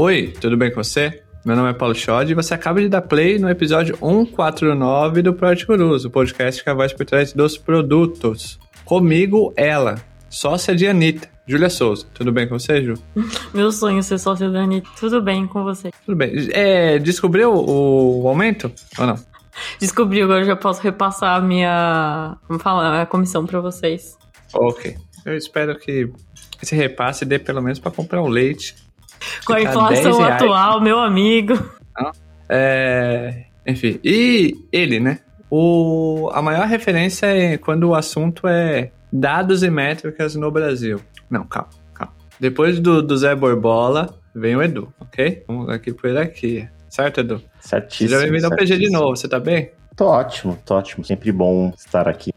Oi, tudo bem com você? Meu nome é Paulo Schod e você acaba de dar play no episódio 149 do Project Gurus, o podcast que é a voz por trás dos produtos. Comigo, ela, sócia de Anitta, Júlia Souza. Tudo bem com você, Ju? Meu sonho é ser sócia da Anitta. Tudo bem com você? Tudo bem. É, descobriu o, aumento ou não? Descobri, agora já posso repassar a minha. Como falar? A comissão pra vocês. Ok. Eu espero que esse repasse dê pelo menos pra comprar um leite. Com a inflação 10 reais. atual, meu amigo. É, enfim, e ele, né? O, a maior referência é quando o assunto é dados e métricas no Brasil. Não, calma, calma. Depois do, do Zé Borbola, vem o Edu, ok? Vamos aqui por hierarquia. Certo, Edu? Certíssimo. Seja bem-vindo ao PG de novo, você tá bem? Tô ótimo, tô ótimo. Sempre bom estar aqui.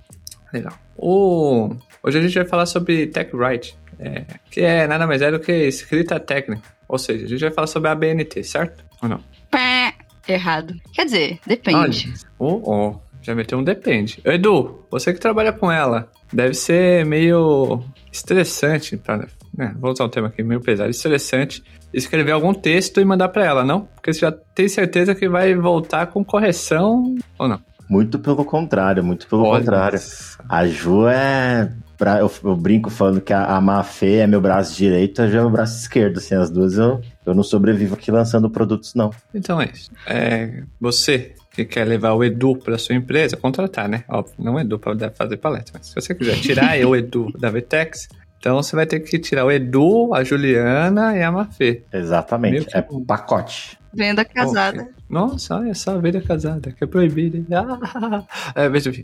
Legal. O... Hoje a gente vai falar sobre Tech Write, é, que é nada mais é do que escrita técnica. Ou seja, a gente vai falar sobre a BNT, certo? Ou não? Pé. Errado. Quer dizer, depende. Oh, oh, já meteu um depende. Edu, você que trabalha com ela, deve ser meio estressante, pra, né, vou usar um termo aqui meio pesado, estressante, escrever algum texto e mandar pra ela, não? Porque você já tem certeza que vai voltar com correção ou não? Muito pelo contrário, muito pelo Olha contrário. só. A Ju é. Bra- Eu, eu brinco falando que a, a Mafê é meu braço direito, a Ju é meu braço esquerdo. Sem as duas, eu, eu não sobrevivo aqui lançando produtos, não. Então é isso. É, você que quer levar o Edu para sua empresa, contratar, né? Óbvio, não o Edu para fazer palestra, mas se você quiser tirar eu, o Edu da Vtex, então você vai ter que tirar o Edu, a Juliana e a Mafê. Exatamente. que É bom. pacote. Venda casada. Nossa, olha só, a vida casada, que é proibida. Ah, é, mas enfim.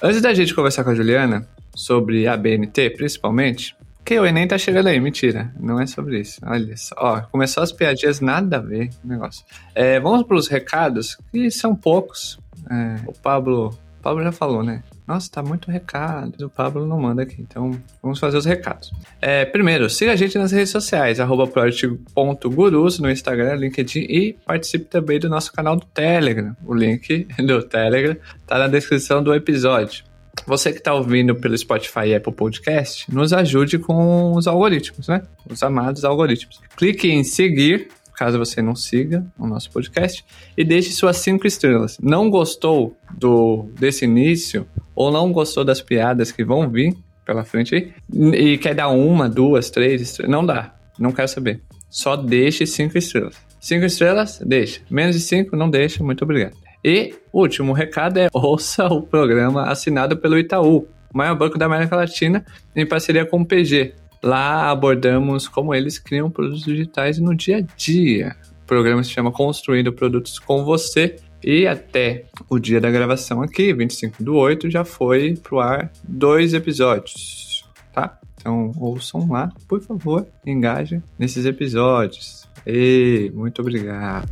Antes da gente conversar com a Juliana sobre a BNT, principalmente, que o Enem tá chegando aí, mentira, não é sobre isso. Olha só, ó, começou as piadinhas, nada a ver o negócio. É, vamos pros recados, que são poucos. É, o Pablo, o Pablo já falou, né? Nossa, tá muito recado. O Pablo não manda aqui, então vamos fazer os recados. É, primeiro, siga a gente nas redes sociais, arroba project.gurus no Instagram, LinkedIn e participe também do nosso canal do Telegram. O link do Telegram tá na descrição do episódio. Você que está ouvindo pelo Spotify e Apple Podcast, nos ajude com os algoritmos, né? Os amados algoritmos. Clique em seguir, caso você não siga o nosso podcast, e deixe suas cinco estrelas. Não gostou do desse início ou não gostou das piadas que vão vir pela frente aí e quer dar uma, duas, três estrelas, não dá. Não quero saber. Só deixe cinco estrelas. Cinco estrelas, deixa. Menos de cinco, não deixa. Muito obrigado. E último recado é ouça o programa assinado pelo Itaú, o maior banco da América Latina, em parceria com o PG. Lá abordamos como eles criam produtos digitais no dia a dia. O programa se chama Construindo Produtos com Você. E até o dia da gravação aqui, 25 do 8, já foi pro ar dois episódios, tá? Então ouçam lá, por favor, engajem nesses episódios. E muito obrigado.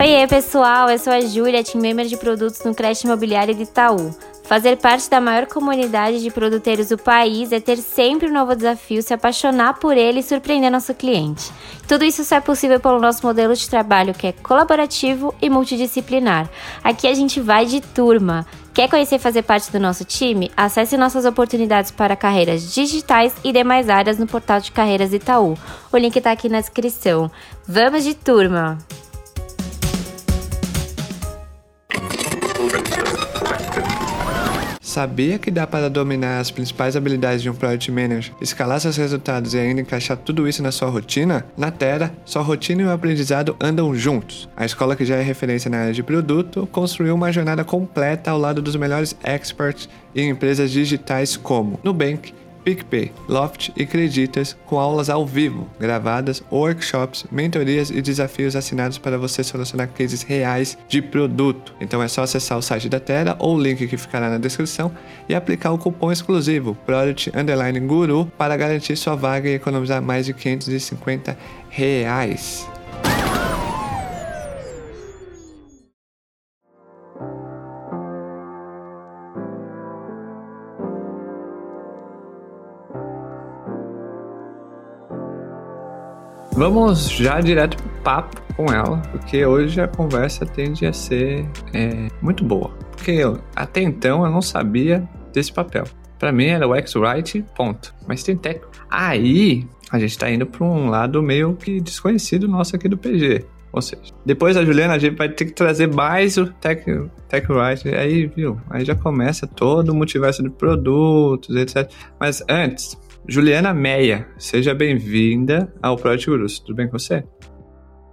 Oiê, pessoal, eu sou a Júlia, team member de produtos no Crédito Imobiliário de Itaú. Fazer parte da maior comunidade de produteiros do país é ter sempre um novo desafio, se apaixonar por ele e surpreender nosso cliente. Tudo isso só é possível pelo nosso modelo de trabalho que é colaborativo e multidisciplinar. Aqui a gente vai de turma. Quer conhecer e fazer parte do nosso time? Acesse nossas oportunidades para carreiras digitais e demais áreas no portal de carreiras Itaú. O link está aqui na descrição. Vamos de turma! Sabia que dá para dominar as principais habilidades de um Product Manager, escalar seus resultados e ainda encaixar tudo isso na sua rotina? Na Terra, sua rotina e o aprendizado andam juntos. A escola que já é referência na área de produto construiu uma jornada completa ao lado dos melhores experts em empresas digitais como Nubank, PicPay, Loft e Creditas, com aulas ao vivo, gravadas, workshops, mentorias e desafios assinados para você solucionar cases reais de produto. Então é só acessar o site da Terra ou o link que ficará na descrição e aplicar o cupom exclusivo Product Underline Guru para garantir sua vaga e economizar mais de 550 reais. Vamos já direto pro papo com ela, porque hoje a conversa tende a ser é, muito boa. Porque eu, até então eu não sabia desse papel. Pra mim era UX Writing, ponto. Mas tem tech. Aí a gente tá indo pra um lado meio que desconhecido nosso aqui do PG. Ou seja, depois da Juliana, a gente vai ter que trazer mais o Tech, tech Writing. Aí, viu? Aí já começa todo o multiverso de produtos, etc. Mas antes, Juliana Meia, seja bem-vinda ao Project Gurus. Tudo bem com você?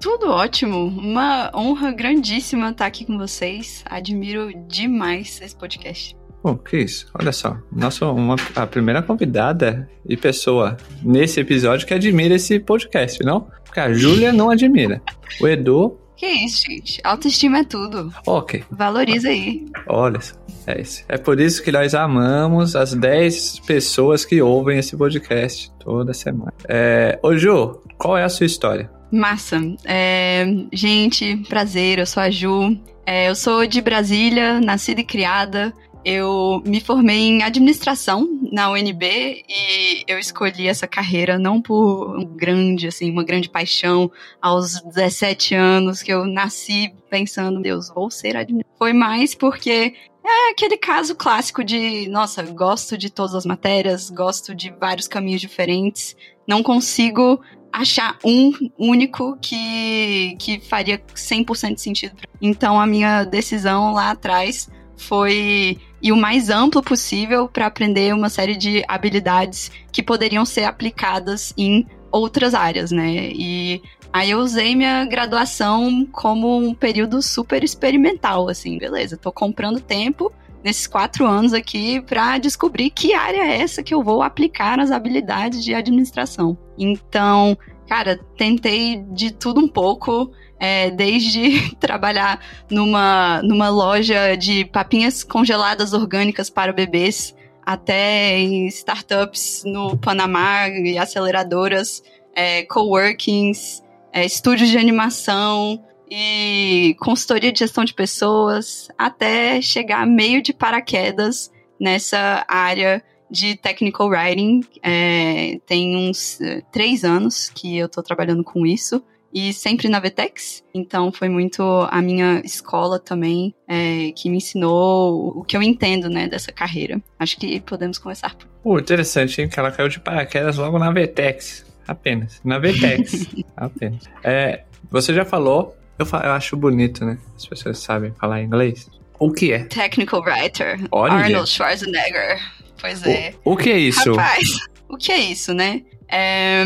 Tudo ótimo. Uma honra grandíssima estar aqui com vocês. Admiro demais esse podcast. Que isso? Olha só. Nossa, uma, a primeira convidada e pessoa nesse episódio que admira esse podcast, não? Porque a Júlia não admira. O Edu. Que isso, gente. Autoestima é tudo. Ok. Valoriza aí. Olha só. É isso. É por isso que nós amamos as 10 pessoas que ouvem esse podcast toda semana. É... Ô, Ju, qual é a sua história? Massa. É, gente, prazer, eu sou a Ju. É, eu sou de Brasília, nascida e criada. Eu me formei em administração na UNB e eu escolhi essa carreira não por um grande, assim, uma grande paixão aos 17 anos que eu nasci pensando, Deus, vou ser administrador. Foi mais porque é aquele caso clássico de, nossa, gosto de todas as matérias, gosto de vários caminhos diferentes, não consigo achar um único que, que faria 100% de sentido. Então a minha decisão lá atrás foi ir o mais amplo possível para aprender uma série de habilidades que poderiam ser aplicadas em outras áreas, né? E aí eu usei minha graduação como um período super experimental, assim, beleza, tô comprando tempo nesses quatro anos aqui para descobrir que área é essa que eu vou aplicar as habilidades de administração. Então, cara, tentei de tudo um pouco. É, desde trabalhar numa, numa loja de papinhas congeladas orgânicas para bebês, até em startups no Panamá e aceleradoras, é, coworkings, é, estúdios de animação e consultoria de gestão de pessoas, até chegar meio de paraquedas nessa área de technical writing. É, tem uns é, três anos que eu estou trabalhando com isso. E sempre na Vetex, então foi muito a minha escola também é, que me ensinou o que eu entendo, né, dessa carreira. Acho que podemos começar por. Interessante, hein? Que ela caiu de paraquedas logo na Vetex. Apenas. Na Vetex. Apenas. É, você já falou, eu, eu acho bonito, né? As pessoas sabem falar inglês. O que é? Technical Writer. Olha. Arnold Schwarzenegger. Pois é. O, o que é isso? Rapaz, o que é isso, né? É,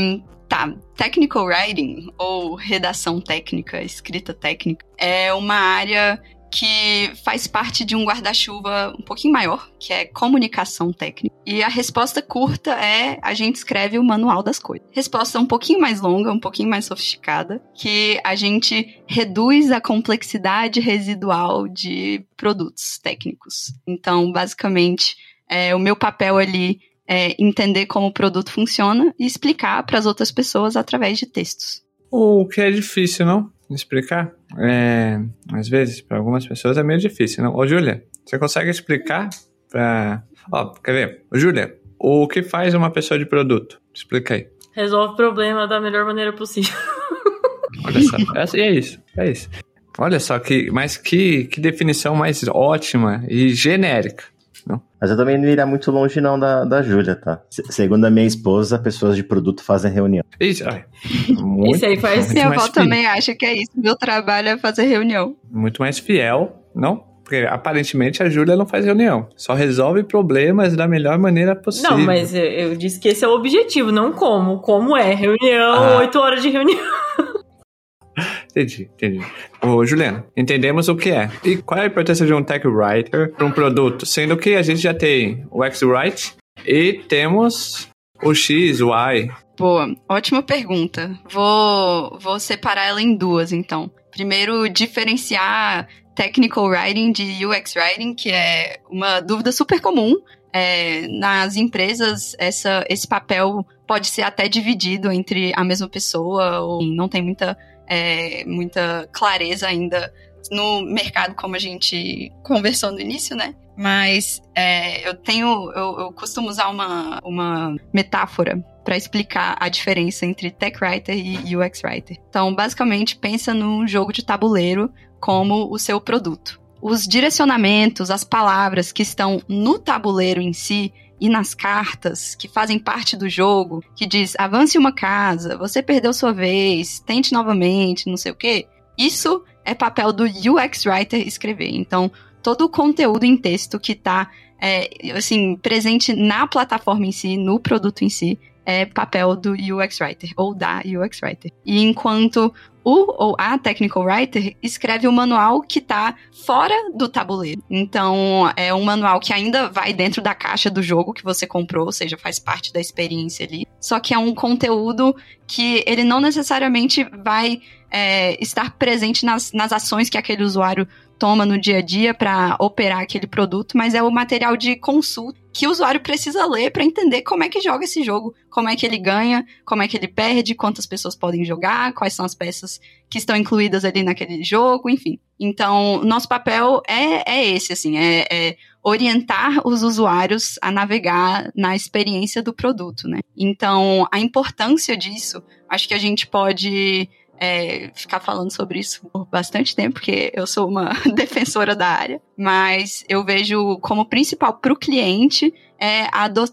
tá, technical writing, ou redação técnica, escrita técnica, é uma área que faz parte de um guarda-chuva um pouquinho maior, que é comunicação técnica. E a resposta curta é a gente escreve o manual das coisas. Resposta um pouquinho mais longa, um pouquinho mais sofisticada, que a gente reduz a complexidade residual de produtos técnicos. Então, basicamente, é, o meu papel ali é entender como o produto funciona e explicar para as outras pessoas através de textos. O que é difícil, não? Explicar? É, às vezes, para algumas pessoas é meio difícil, não? Ô, Júlia, você consegue explicar para. Ó, quer ver? Ô, Júlia, o que faz uma pessoa de produto? Explica aí. Resolve o problema da melhor maneira possível. Olha só. E é isso. É isso. Olha só, que, mas que, que definição mais ótima e genérica. Não? Mas eu também não iria muito longe não da, da Júlia, tá? Se, segundo a minha esposa, pessoas de produto fazem reunião. Isso, ai, muito, Isso aí faz muito Minha avó também acha que é isso. Meu trabalho é fazer reunião. Muito mais fiel, não? Porque aparentemente a Júlia não faz reunião. Só resolve problemas da melhor maneira possível. Não, mas eu, eu disse que esse é o objetivo, não como. Como é? Reunião, Ah. oito horas de reunião. Entendi, entendi. Ô, Juliana, entendemos o que é. E qual é a importância de um tech writer para um produto? Sendo que a gente já tem o X-Write e temos o X, o Y. Boa, ótima pergunta. Vou, vou separar ela em duas, então. Primeiro, diferenciar technical writing de UX writing, que é uma dúvida super comum. É, nas empresas, essa, esse papel pode ser até dividido entre a mesma pessoa, ou não tem muita, é, muita clareza ainda no mercado, como a gente conversou no início, né? Mas é, eu tenho, eu, eu costumo usar uma, uma metáfora para explicar a diferença entre tech writer e UX writer. Então, basicamente, pensa num jogo de tabuleiro como o seu produto. Os direcionamentos, as palavras que estão no tabuleiro em si, ir nas cartas que fazem parte do jogo, que diz avance uma casa, você perdeu sua vez, tente novamente, não sei o quê. Isso é papel do UX Writer escrever. Então, todo o conteúdo em texto que está é, assim, presente na plataforma em si, no produto em si, é papel do UX Writer, ou da UX Writer. E enquanto o ou a Technical Writer escreve o manual que está fora do tabuleiro. Então, é um manual que ainda vai dentro da caixa do jogo que você comprou, ou seja, faz parte da experiência ali. Só que é um conteúdo que ele não necessariamente vai é, estar presente nas, nas ações que aquele usuário toma no dia a dia para operar aquele produto, mas é o material de consulta que o usuário precisa ler para entender como é que joga esse jogo, como é que ele ganha, como é que ele perde, quantas pessoas podem jogar, quais são as peças que estão incluídas ali naquele jogo, enfim. Então, nosso papel é, é esse, assim, é, é orientar os usuários a navegar na experiência do produto, né? Então, a importância disso, acho que a gente pode é, ficar falando sobre isso por bastante tempo, porque eu sou uma defensora da área, mas eu vejo como principal para o cliente é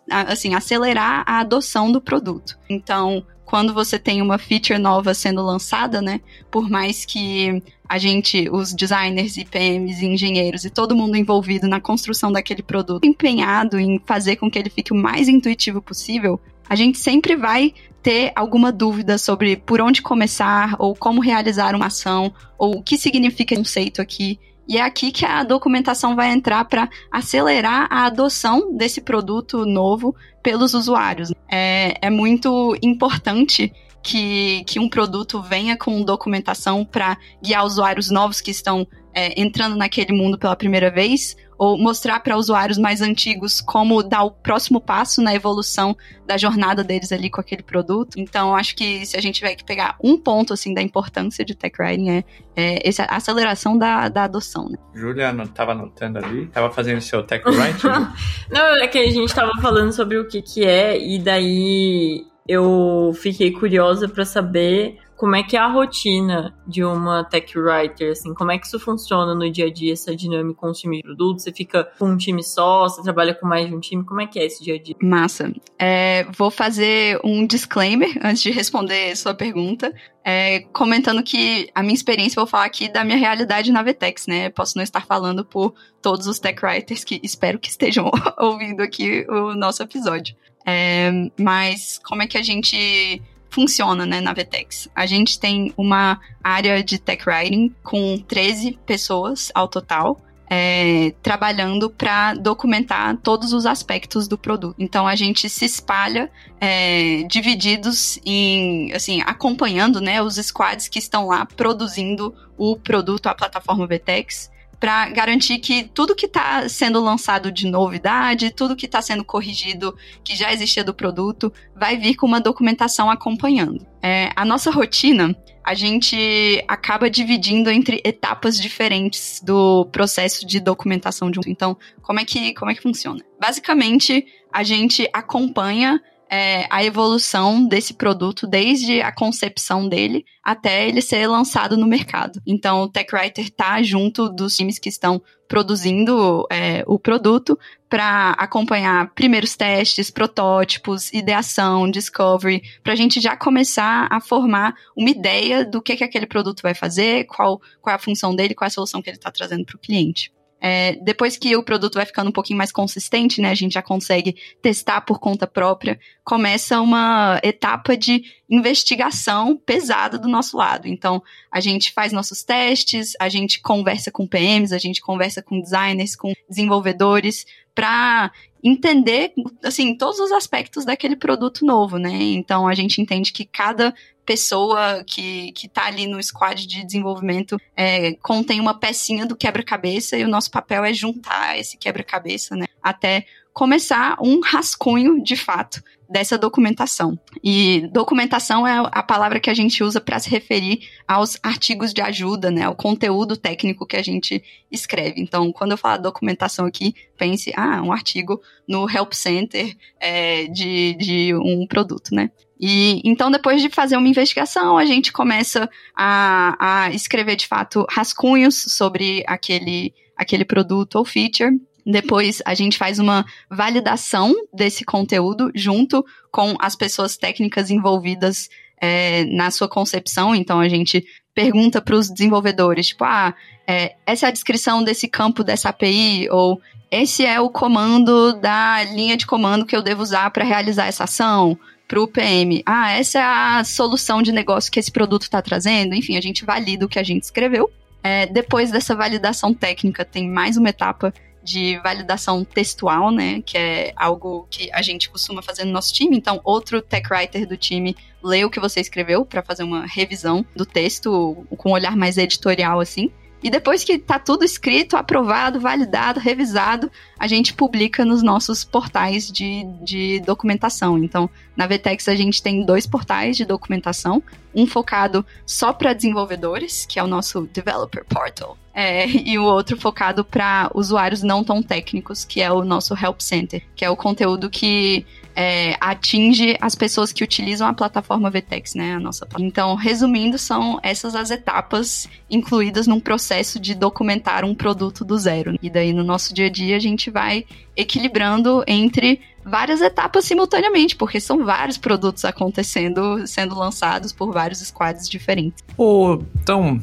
assim, acelerar a adoção do produto. Então, quando você tem uma feature nova sendo lançada, né? Por mais que a gente, os designers PMs e engenheiros e todo mundo envolvido na construção daquele produto, empenhado em fazer com que ele fique o mais intuitivo possível, a gente sempre vai ter alguma dúvida sobre por onde começar, ou como realizar uma ação, ou o que significa conceito aqui. E é aqui que a documentação vai entrar para acelerar a adoção desse produto novo pelos usuários. É, é muito importante que, que um produto venha com documentação para guiar usuários novos que estão é, entrando naquele mundo pela primeira vez, ou mostrar para usuários mais antigos como dar o próximo passo na evolução da jornada deles ali com aquele produto. Então, acho que se a gente tiver que pegar um ponto assim da importância de tech writing é, é essa aceleração da, da adoção. Né? Julia estava anotando ali, estava fazendo seu tech writing. Não, é que a gente estava falando sobre o que que é e daí eu fiquei curiosa para saber como é que é a rotina de uma tech writer, assim, como é que isso funciona no dia a dia, essa dinâmica com os times de produto? Você fica com um time só, você trabalha com mais de um time, como é que é esse dia a dia? Massa. É, vou fazer um disclaimer antes de responder sua pergunta, é, comentando que a minha experiência, vou falar aqui da minha realidade na Vetex, né? Posso não estar falando por todos os tech writers que espero que estejam ouvindo aqui o nosso episódio. É, mas como é que a gente funciona né, na Vetex? A gente tem uma área de tech writing com 13 pessoas ao total. É, trabalhando para documentar todos os aspectos do produto. Então a gente se espalha é, divididos em, assim, acompanhando, né, os squads que estão lá produzindo o produto, a plataforma Vetex para garantir que tudo que está sendo lançado de novidade, tudo que está sendo corrigido, que já existia do produto, vai vir com uma documentação acompanhando. É, a nossa rotina, a gente acaba dividindo entre etapas diferentes do processo de documentação de um. Então, como é que, como é que funciona? Basicamente, a gente acompanha é, a evolução desse produto desde a concepção dele até ele ser lançado no mercado. Então, o TechWriter está junto dos times que estão produzindo é, o produto para acompanhar primeiros testes, protótipos, ideação, discovery, para a gente já começar a formar uma ideia do que, que aquele produto vai fazer, qual, qual é a função dele, qual é a solução que ele está trazendo para o cliente. É, depois que o produto vai ficando um pouquinho mais consistente, né, a gente já consegue testar por conta própria, começa uma etapa de investigação pesada do nosso lado. Então, a gente faz nossos testes, a gente conversa com PMs, a gente conversa com designers, com desenvolvedores, para entender, assim, todos os aspectos daquele produto novo, né? Então, a gente entende que cada pessoa que, que tá ali no squad de desenvolvimento é, contém uma pecinha do quebra-cabeça e o nosso papel é juntar esse quebra-cabeça, né? Até começar um rascunho de fato dessa documentação. E documentação é a palavra que a gente usa para se referir aos artigos de ajuda, né, ao conteúdo técnico que a gente escreve. Então, quando eu falar documentação aqui, pense, ah, um artigo no Help Center é, de, de um produto, né? E então, depois de fazer uma investigação, a gente começa a, a escrever de fato rascunhos sobre aquele, aquele produto ou feature. Depois a gente faz uma validação desse conteúdo junto com as pessoas técnicas envolvidas é, na sua concepção. Então a gente pergunta para os desenvolvedores, tipo, ah, é, essa é a descrição desse campo dessa API, ou esse é o comando da linha de comando que eu devo usar para realizar essa ação para o PM. Ah, essa é a solução de negócio que esse produto está trazendo. Enfim, a gente valida o que a gente escreveu. É, depois dessa validação técnica, tem mais uma etapa de validação textual, né? Que é algo que a gente costuma fazer no nosso time. Então, outro tech writer do time lê o que você escreveu para fazer uma revisão do texto com um olhar mais editorial, assim. E depois que tá tudo escrito, aprovado, validado, revisado, a gente publica nos nossos portais de, de documentação. Então, na Vtex a gente tem dois portais de documentação, um focado só para desenvolvedores, que é o nosso Developer Portal, é, e o outro focado para usuários não tão técnicos, que é o nosso Help Center, que é o conteúdo que é, atinge as pessoas que utilizam a plataforma VTEX, né? A nossa Então, resumindo, são essas as etapas incluídas num processo de documentar um produto do zero. E daí, no nosso dia a dia, a gente vai equilibrando entre várias etapas simultaneamente, porque são vários produtos acontecendo, sendo lançados por vários squads diferentes. Oh, então,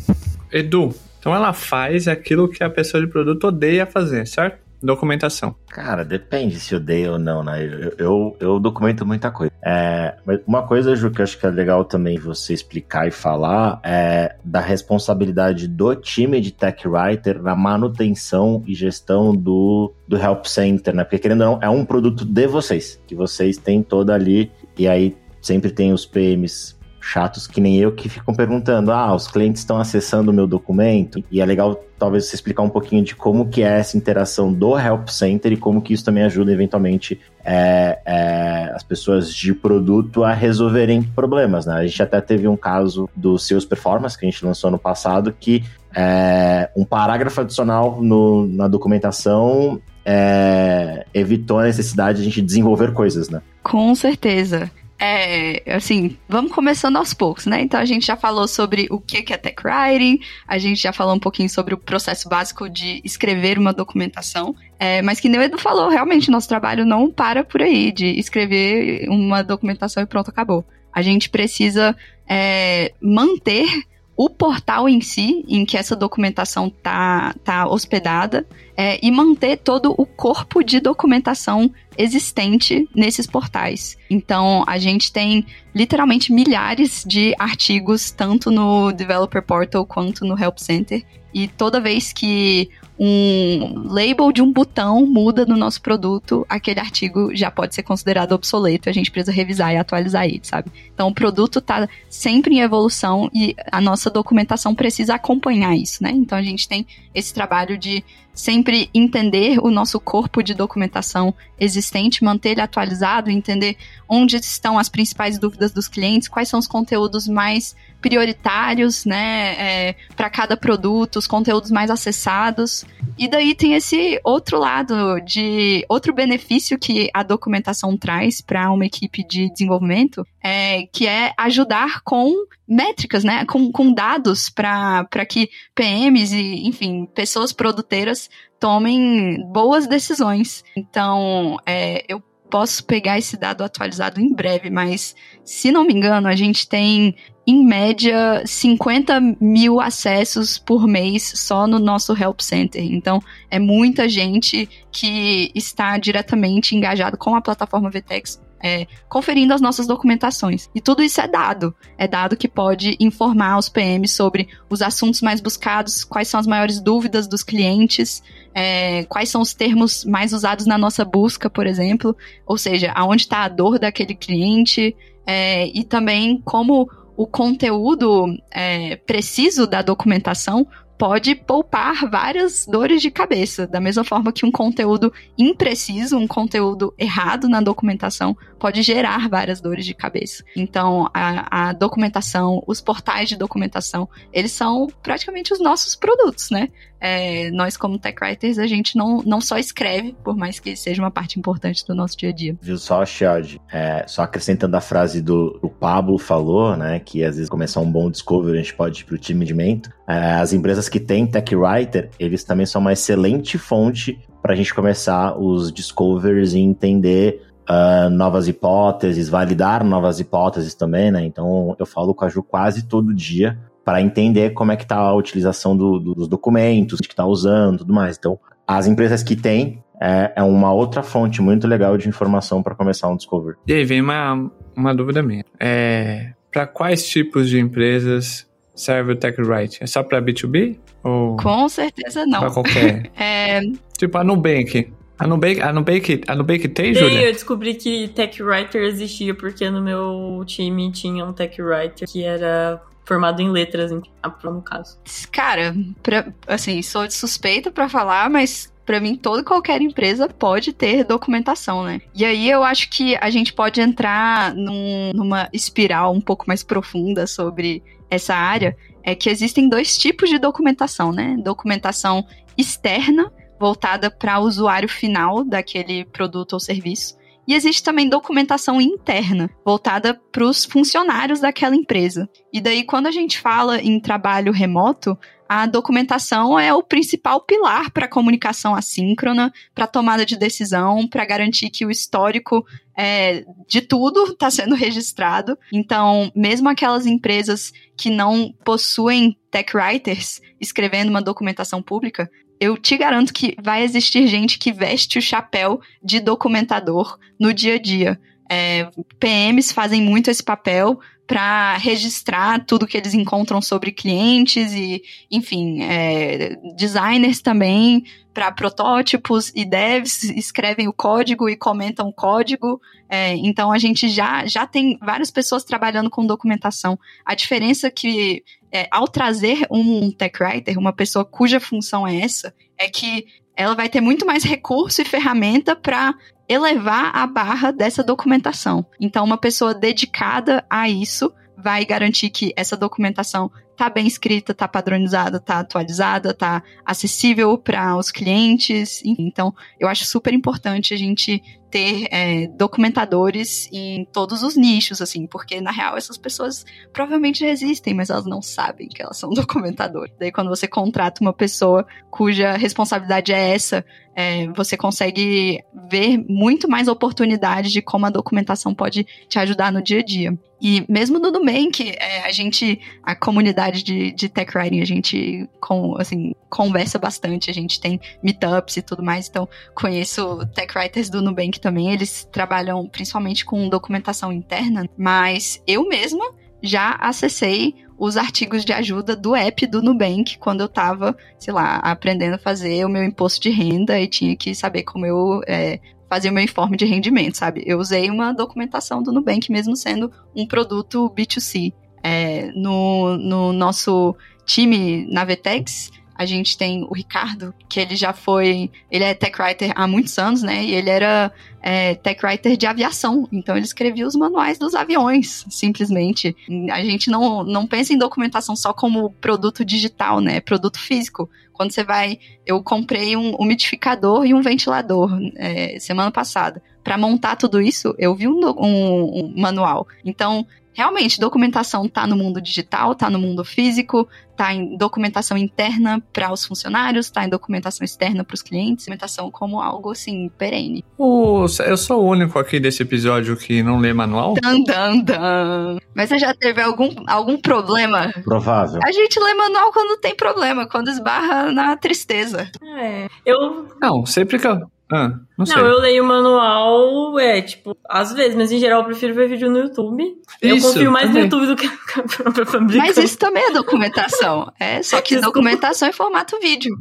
Edu, então ela faz aquilo que a pessoa de produto odeia fazer, certo? documentação? Cara, depende se odeia ou não, né? Eu, eu, eu documento muita coisa. É, uma coisa, Ju, que eu acho que é legal também você explicar e falar é da responsabilidade do time de Tech Writer na manutenção e gestão do, do Help Center, né? Porque querendo ou não, é um produto de vocês, que vocês têm toda ali, e aí sempre tem os PMs chatos que nem eu que ficam perguntando: ah, os clientes estão acessando o meu documento. E é legal talvez você explicar um pouquinho de como que é essa interação do Help Center e como que isso também ajuda eventualmente é, é, as pessoas de produto a resolverem problemas, né? A gente até teve um caso do Seus Performance que a gente lançou no passado que é, um parágrafo adicional no, na documentação é, evitou a necessidade de a gente desenvolver coisas, né? Com certeza é, assim, vamos começando aos poucos, né? Então a gente já falou sobre o que é tech writing, a gente já falou um pouquinho sobre o processo básico de escrever uma documentação, é, mas que nem o Edu falou, realmente nosso trabalho não para por aí de escrever uma documentação e pronto, acabou. A gente precisa é, manter o portal em si, em que essa documentação tá, tá hospedada, é, e manter todo o corpo de documentação existente nesses portais. Então, a gente tem literalmente milhares de artigos, tanto no Developer Portal quanto no Help Center, e toda vez que um label de um botão muda no nosso produto, aquele artigo já pode ser considerado obsoleto, a gente precisa revisar e atualizar ele, sabe? Então o produto está sempre em evolução e a nossa documentação precisa acompanhar isso, né? Então a gente tem esse trabalho de sempre entender o nosso corpo de documentação existente, manter ele atualizado, entender onde estão as principais dúvidas dos clientes, quais são os conteúdos mais prioritários, né, é, para cada produto, os conteúdos mais acessados. E daí tem esse outro lado de outro benefício que a documentação traz para uma equipe de desenvolvimento, é, que é ajudar com métricas, né, com, com dados para que PMs e, enfim, pessoas produteiras tomem boas decisões. Então, é, eu posso pegar esse dado atualizado em breve, mas se não me engano, a gente tem em média 50 mil acessos por mês só no nosso Help Center. Então, é muita gente que está diretamente engajado com a plataforma VTEX é, conferindo as nossas documentações. E tudo isso é dado. É dado que pode informar os PMs sobre os assuntos mais buscados, quais são as maiores dúvidas dos clientes, é, quais são os termos mais usados na nossa busca, por exemplo. Ou seja, aonde está a dor daquele cliente. É, e também como o conteúdo é, preciso da documentação pode poupar várias dores de cabeça, da mesma forma que um conteúdo impreciso, um conteúdo errado na documentação pode gerar várias dores de cabeça. Então, a, a documentação, os portais de documentação, eles são praticamente os nossos produtos, né? É, nós, como tech writers, a gente não, não só escreve, por mais que seja uma parte importante do nosso dia a dia. Viu só, Shield? É, só acrescentando a frase do o Pablo falou, né? Que às vezes começar um bom discovery, a gente pode ir para o time de mento. É, as empresas que têm tech writer, eles também são uma excelente fonte para a gente começar os discovers e entender uh, novas hipóteses, validar novas hipóteses também, né? Então eu falo com a Ju quase todo dia para entender como é que está a utilização do, do, dos documentos, que está usando, tudo mais. Então, as empresas que têm é, é uma outra fonte muito legal de informação para começar um discovery. E aí vem uma, uma dúvida minha. É, para quais tipos de empresas serve o TechWrite? É só para B2B? Ou Com certeza não. para qualquer? É, tipo a Nubank. A Nubank, a Nubank, a Nubank tem, E aí Júlia? eu descobri que Tech Writer existia porque no meu time tinha um Tech Writer que era formado em letras, em- no caso. cara, pra- assim, sou suspeita pra falar, mas pra mim toda e qualquer empresa pode ter documentação, né? E aí eu acho que a gente pode entrar num- numa espiral um pouco mais profunda sobre essa área, é que existem dois tipos de documentação, né? Documentação externa, voltada para o usuário final daquele produto ou serviço. E existe também documentação interna, voltada para os funcionários daquela empresa. E daí, quando a gente fala em trabalho remoto, a documentação é o principal pilar para a comunicação assíncrona, para tomada de decisão, para garantir que o histórico é, de tudo está sendo registrado. Então, mesmo aquelas empresas que não possuem tech writers escrevendo uma documentação pública, eu te garanto que vai existir gente que veste o chapéu de documentador no dia a dia. É, PMs fazem muito esse papel para registrar tudo que eles encontram sobre clientes e, enfim, é, designers também para protótipos e devs escrevem o código e comentam o código. É, então a gente já, já tem várias pessoas trabalhando com documentação. A diferença que é, ao trazer um tech writer, uma pessoa cuja função é essa, é que ela vai ter muito mais recurso e ferramenta para elevar a barra dessa documentação. Então, uma pessoa dedicada a isso vai garantir que essa documentação tá bem escrita, tá padronizada, tá atualizada, tá acessível para os clientes. Então, eu acho super importante a gente ter é, documentadores em todos os nichos, assim, porque na real essas pessoas provavelmente já existem, mas elas não sabem que elas são documentadores. Daí, quando você contrata uma pessoa cuja responsabilidade é essa, é, você consegue ver muito mais oportunidades de como a documentação pode te ajudar no dia a dia. E mesmo no Nubank, é, a gente, a comunidade de, de tech writing, a gente com, assim, conversa bastante, a gente tem meetups e tudo mais, então conheço tech writers do Nubank também, eles trabalham principalmente com documentação interna, mas eu mesma já acessei os artigos de ajuda do app do Nubank quando eu tava, sei lá, aprendendo a fazer o meu imposto de renda e tinha que saber como eu é, fazia o meu informe de rendimento, sabe? Eu usei uma documentação do Nubank mesmo sendo um produto B2C. É, no, no nosso time na Vetex, a gente tem o Ricardo, que ele já foi. Ele é tech writer há muitos anos, né? E ele era é, tech writer de aviação. Então ele escrevia os manuais dos aviões, simplesmente. A gente não, não pensa em documentação só como produto digital, né? Produto físico. Quando você vai. Eu comprei um umidificador e um ventilador é, semana passada. Para montar tudo isso, eu vi um, um, um manual. Então, realmente, documentação tá no mundo digital, tá no mundo físico, tá em documentação interna para os funcionários, tá em documentação externa para os clientes, documentação como algo assim perene. O- eu sou o único aqui desse episódio que não lê manual? Dan, dan, dan. Mas você já teve algum, algum problema? Provável. A gente lê manual quando tem problema, quando esbarra na tristeza. É. Eu. Não, sempre que eu. Ah, não Não, sei. eu leio o manual, é, tipo, às vezes, mas em geral eu prefiro ver vídeo no YouTube. eu Isso, confio mais também. no YouTube do que na própria fabricação. Mas isso também é documentação. É, só que documentação em formato vídeo.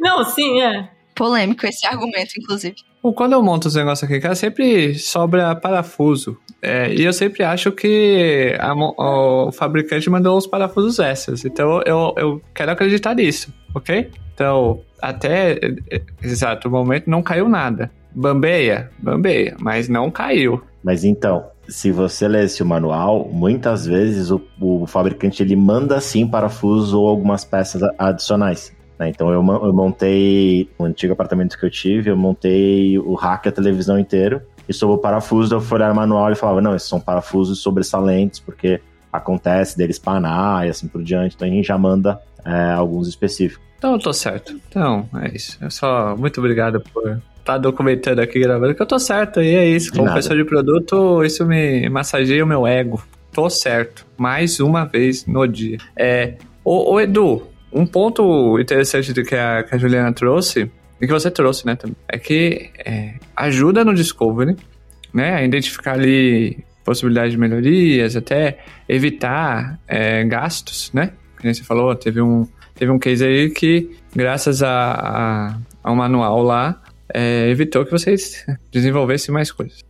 Não, sim, é. Polêmico esse argumento, inclusive. Bom, Quando eu monto os negócios aqui, cara, sempre sobra parafuso. É, e eu sempre acho que a o fabricante mandou os parafusos extras. Então eu, eu quero acreditar nisso, ok? Então, até exato momento não caiu nada. Bambeia? Bambeia, mas não caiu. Mas então, se você lesse o manual, muitas vezes o, o fabricante ele manda sim parafuso ou algumas peças adicionais. né? Então eu, eu montei no antigo apartamento que eu tive, eu montei o rack a televisão inteiro. E sobre o parafuso, eu fui olhar manual e falava, não, esses são parafusos sobressalentes, porque acontece deles panar e assim por diante. Então a gente já manda é, alguns específicos. Então eu tô certo. Então, é isso. Eu só. Muito obrigado por estar tá documentando aqui, gravando, que eu tô certo. E é isso. Como pessoa de produto, isso me massageia o meu ego. Tô certo. Mais uma vez no dia. É. Ô, ô, Edu, um ponto interessante do que a, que a Juliana trouxe, e que você trouxe, né, também, é que é, ajuda no Discovery, né, a identificar ali possibilidades de melhorias, até evitar é, gastos, né? Como você falou, teve um, teve um case aí que, graças a, a, ao manual lá, é, evitou que vocês desenvolvessem mais coisas.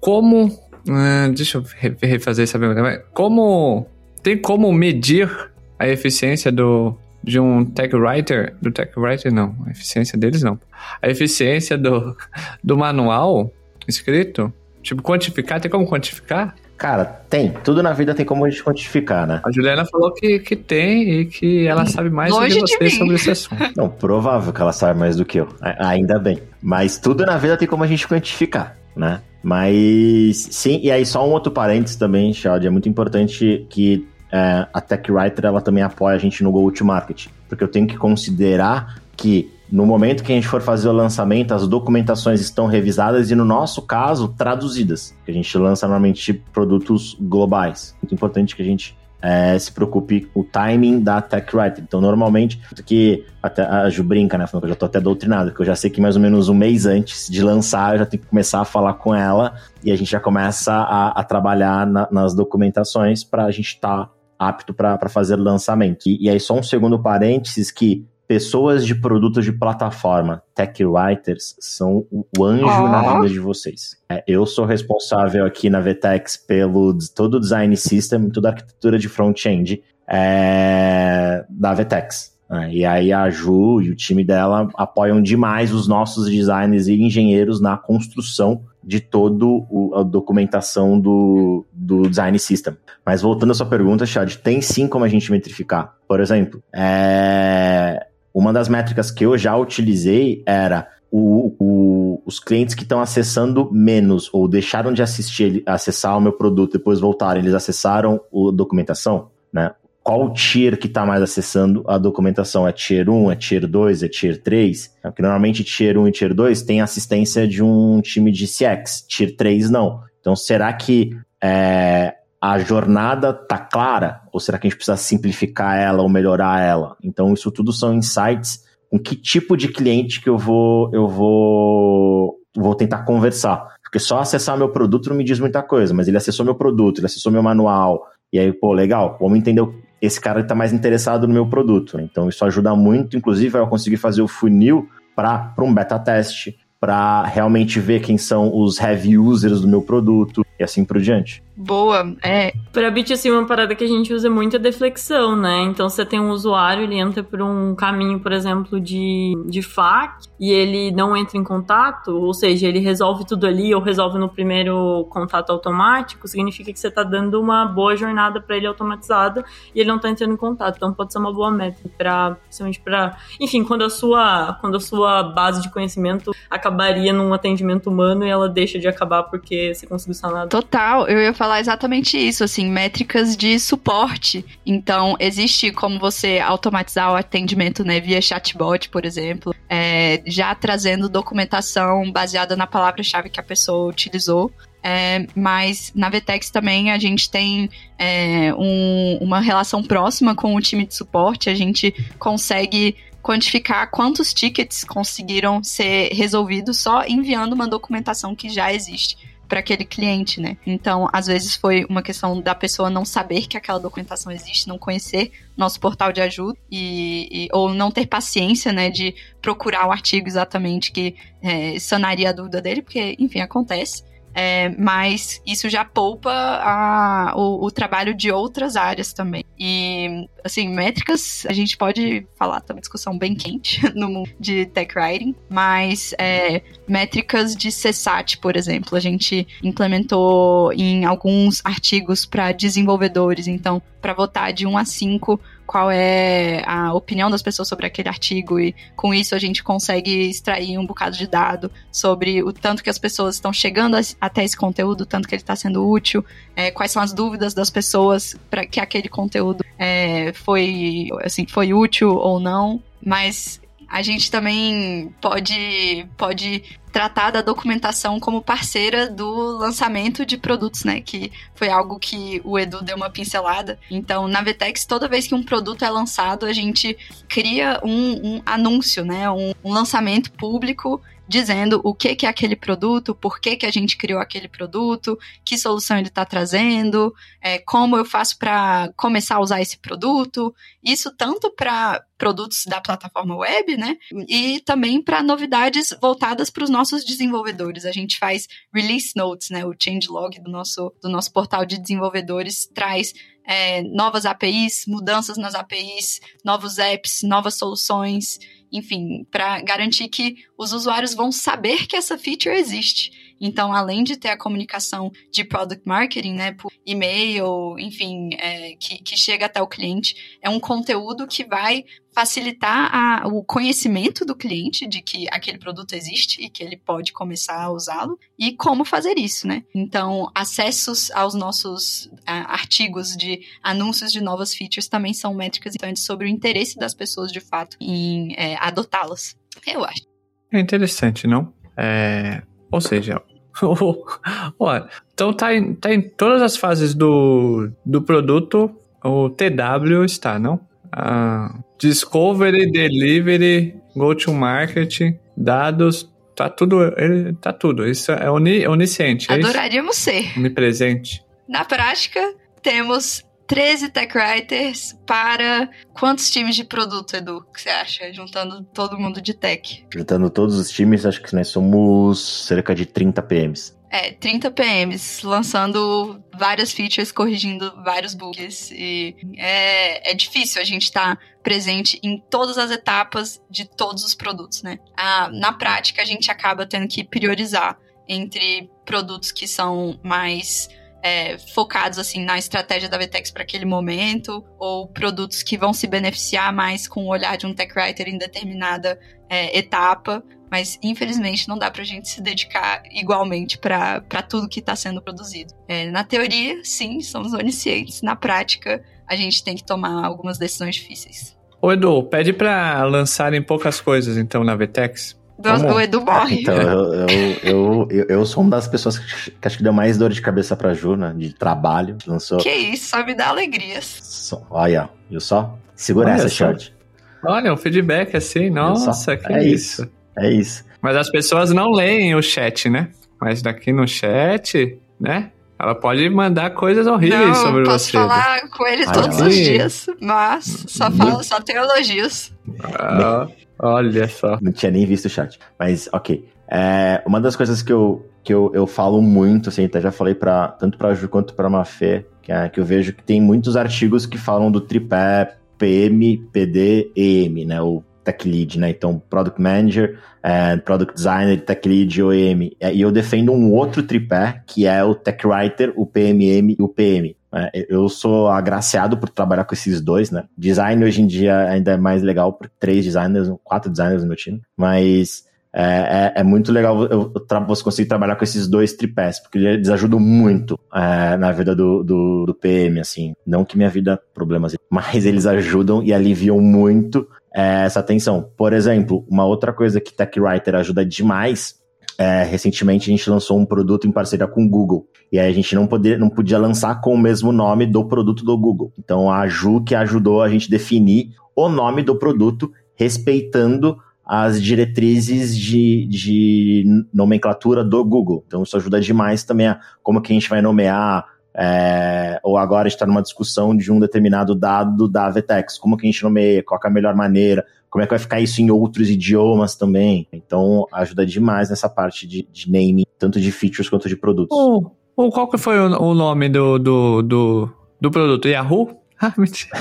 Como. ah, deixa eu re- refazer essa pergunta. Como. Tem como medir a eficiência do, de um tech writer? Do tech writer, não. A eficiência deles, não. A eficiência do, do manual escrito? Tipo, quantificar? Tem como quantificar? Cara, tem. Tudo na vida tem como a gente quantificar, né? A Juliana falou que, que tem e que ela sabe mais do Longe que de você sobre esse assunto. Não, provável que ela saiba mais do que eu. Ainda bem. Mas tudo na vida tem como a gente quantificar, né? Mas sim, e aí só um outro parênteses também, Chad, é muito importante que é, a TechWriter ela também apoia a gente no Go-to-Market. Porque eu tenho que considerar que no momento que a gente for fazer o lançamento, as documentações estão revisadas e, no nosso caso, traduzidas. A gente lança normalmente produtos globais. Muito importante que a gente é, se preocupe com o timing da tech writer. Então, normalmente, que até a Ju brinca, né? Falando que eu já tô até doutrinado, que eu já sei que mais ou menos um mês antes de lançar, eu já tenho que começar a falar com ela e a gente já começa a, a trabalhar na- nas documentações para a gente estar apto para fazer lançamento. E, e aí, só um segundo parênteses que pessoas de produtos de plataforma, tech writers, são o anjo Ó. na vida de vocês. É, eu sou responsável aqui na Vtex pelo todo o design system, toda a arquitetura de front-end é, da Vtex. né? e aí a Ju e o time dela apoiam demais os nossos designers e engenheiros na construção de todo o- a documentação do, do design system. Mas voltando à sua pergunta, Chad, tem sim como a gente metrificar. Por exemplo, é, uma das métricas que eu já utilizei era o- o- os clientes que estão acessando menos ou deixaram de assistir, acessar o meu produto depois voltaram, eles acessaram a documentação, né? Qual tier que está mais acessando a documentação? É tier 1, é tier 2, é tier 3? Porque normalmente tier 1 e tier 2 tem assistência de um time de CX, tier 3 não. Então será que é, a jornada tá clara? Ou será que a gente precisa simplificar ela ou melhorar ela? Então, isso tudo são insights com que tipo de cliente que eu vou, eu vou, vou tentar conversar. Porque só acessar meu produto não me diz muita coisa, mas ele acessou meu produto, ele acessou meu manual. E aí, pô, legal, vamos entender esse cara está mais interessado no meu produto. Então, isso ajuda muito, inclusive, eu conseguir fazer o funil para um beta teste, para realmente ver quem são os heavy users do meu produto e assim por diante. Boa. É, Pra Bit, assim, uma parada que a gente usa muito é deflexão, né? Então, você tem um usuário, ele entra por um caminho, por exemplo, de, de FAQ, e ele não entra em contato, ou seja, ele resolve tudo ali, ou resolve no primeiro contato automático, significa que você tá dando uma boa jornada pra ele automatizada, e ele não tá entrando em contato. Então, pode ser uma boa métrica pra, principalmente pra... Enfim, quando a sua, quando a sua base de conhecimento acabaria num atendimento humano, e ela deixa de acabar porque você conseguiu sanar Total, eu ia falar exatamente isso, assim, métricas de suporte. Então, existe como você automatizar o atendimento, né, via chatbot, por exemplo, é, já trazendo documentação baseada na palavra-chave que a pessoa utilizou. É, mas na Vtex também a gente tem é, um- uma relação próxima com o time de suporte, a gente consegue quantificar quantos tickets conseguiram ser resolvidos só enviando uma documentação que já existe para aquele cliente, né? Então, às vezes foi uma questão da pessoa não saber que aquela documentação existe, não conhecer nosso portal de ajuda e, e- ou não ter paciência, né, de procurar o artigo exatamente que é, sanaria a dúvida dele, porque, enfim, acontece. É, mas isso já poupa a- o, o trabalho de outras áreas também. E, assim, métricas, a gente pode falar, tá uma discussão bem quente no mundo de tech writing, mas é, métricas de CSAT, por exemplo, a gente implementou em alguns artigos para desenvolvedores. Então, para votar de 1 a 5, qual é a opinião das pessoas sobre aquele artigo e com isso a gente consegue extrair um bocado de dado sobre o tanto que as pessoas estão chegando até esse conteúdo, o tanto que ele está sendo útil, é, quais são as dúvidas das pessoas para que aquele conteúdo é, foi assim foi útil ou não. Mas a gente também pode, pode tratar da documentação como parceira do lançamento de produtos, né? Que foi algo que o Edu deu uma pincelada. Então, na Vetex, toda vez que um produto é lançado, a gente cria um, um anúncio, né? Um, um lançamento público dizendo o que, que é aquele produto, por que, que a gente criou aquele produto, que solução ele está trazendo, é, como eu faço para começar a usar esse produto. Isso tanto para produtos da plataforma web, né? E também para novidades voltadas para os nossos desenvolvedores. A gente faz release notes, né? O changelog do nosso, do nosso portal de desenvolvedores traz é, novas APIs, mudanças nas APIs, novos apps, novas soluções enfim, para garantir que os usuários vão saber que essa feature existe. Então, além de ter a comunicação de product marketing, né, por e-mail, enfim, é, que, que chega até o cliente, é um conteúdo que vai facilitar a, o conhecimento do cliente de que aquele produto existe e que ele pode começar a usá-lo e como fazer isso, né? Então, acessos aos nossos artigos de anúncios de novas features também são métricas importantes sobre o interesse das pessoas de fato em é, adotá-las. Eu acho. É interessante, não? É, ou seja, olha, então tá em, tá em todas as fases do, do produto, o TW está, não? Ah, discovery, delivery, go to market, dados, tá tudo, ele, tá tudo. Isso é oni, onisciente. É Adoraríamos ser. Onipresente. Na prática, temos 13 tech writers para quantos times de produto, Edu? Que você acha? Juntando todo mundo de tech. Juntando todos os times, acho que nós somos cerca de 30 PMs. É, 30 PMs, lançando várias features, corrigindo vários bugs. E é, é difícil a gente estar tá presente em todas as etapas de todos os produtos, né? Ah, na prática, a gente acaba tendo que priorizar entre produtos que são mais é, focados assim na estratégia da Vtex para aquele momento, ou produtos que vão se beneficiar mais com o olhar de um tech writer em determinada é, etapa. Mas infelizmente não dá para a gente se dedicar igualmente para tudo que está sendo produzido. É, na teoria, sim, somos oniscientes. Na prática, a gente tem que tomar algumas decisões difíceis. Ô Edu, pede para lançarem poucas coisas então na Vtex. O Edu morre. Então, eu, eu, eu, eu, sou uma das pessoas que, que acho que deu mais dor de cabeça pra Ju, né? De trabalho. Lançou. Que isso, só me dá alegrias. olha, viu só? Segura olha essa, short. Olha, um feedback assim, nossa, que é isso. isso. É isso. Mas as pessoas não leem o chat, né? Mas daqui no chat, né? Ela pode mandar coisas horríveis não, sobre posso você. Posso falar com ele todos os dias, mas só falo, só tem elogios. Ah, Olha só. Não tinha nem visto o chat. Mas, ok. É, uma das coisas que eu, que eu, eu falo muito, assim, até já falei pra, tanto pra Ju quanto pra Mafê, que, é, que eu vejo que tem muitos artigos que falam do tripé PM, PD, EM, né? O Tech Lead, né? Então, Product Manager, é, Product Designer, Tech Lead e OEM. É, e eu defendo um outro tripé, que é o Tech Writer, o PMM e o PM. É, eu sou agraciado por trabalhar com esses dois, né? Design hoje em dia ainda é mais legal por três designers, quatro designers no meu time, mas é, é, é muito legal eu, eu você conseguir trabalhar com esses dois tripés, porque eles ajudam muito é, na vida do, do, do, PM, assim. Não que minha vida problemas, mas eles ajudam e aliviam muito é, essa tensão. Por exemplo, uma outra coisa que Tech Writer ajuda demais é, recentemente a gente lançou um produto em parceria com o Google. E aí a gente não, poder, não podia lançar com o mesmo nome do produto do Google. Então a Ju que ajudou a gente definir o nome do produto, respeitando as diretrizes de, de nomenclatura do Google. Então isso ajuda demais também a como que a gente vai nomear é, ou agora está numa discussão de um determinado dado da Vetex, como que a gente nomeia, qual é a melhor maneira, como é que vai ficar isso em outros idiomas também. Então, ajuda demais nessa parte de, de naming, tanto de features quanto de produtos. Ou, ou qual que foi o, o nome do, do, do, do, produto? Yahoo? Ah, mentira.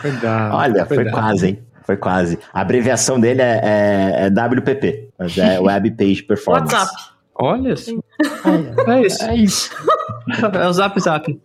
Cuidado. Olha, cuidado. foi quase, hein? Foi quase. A abreviação dele é, é, é WPP, mas é Web Page Performance. WhatsApp. Olha só. É, é isso. É isso. É o Zap Zap.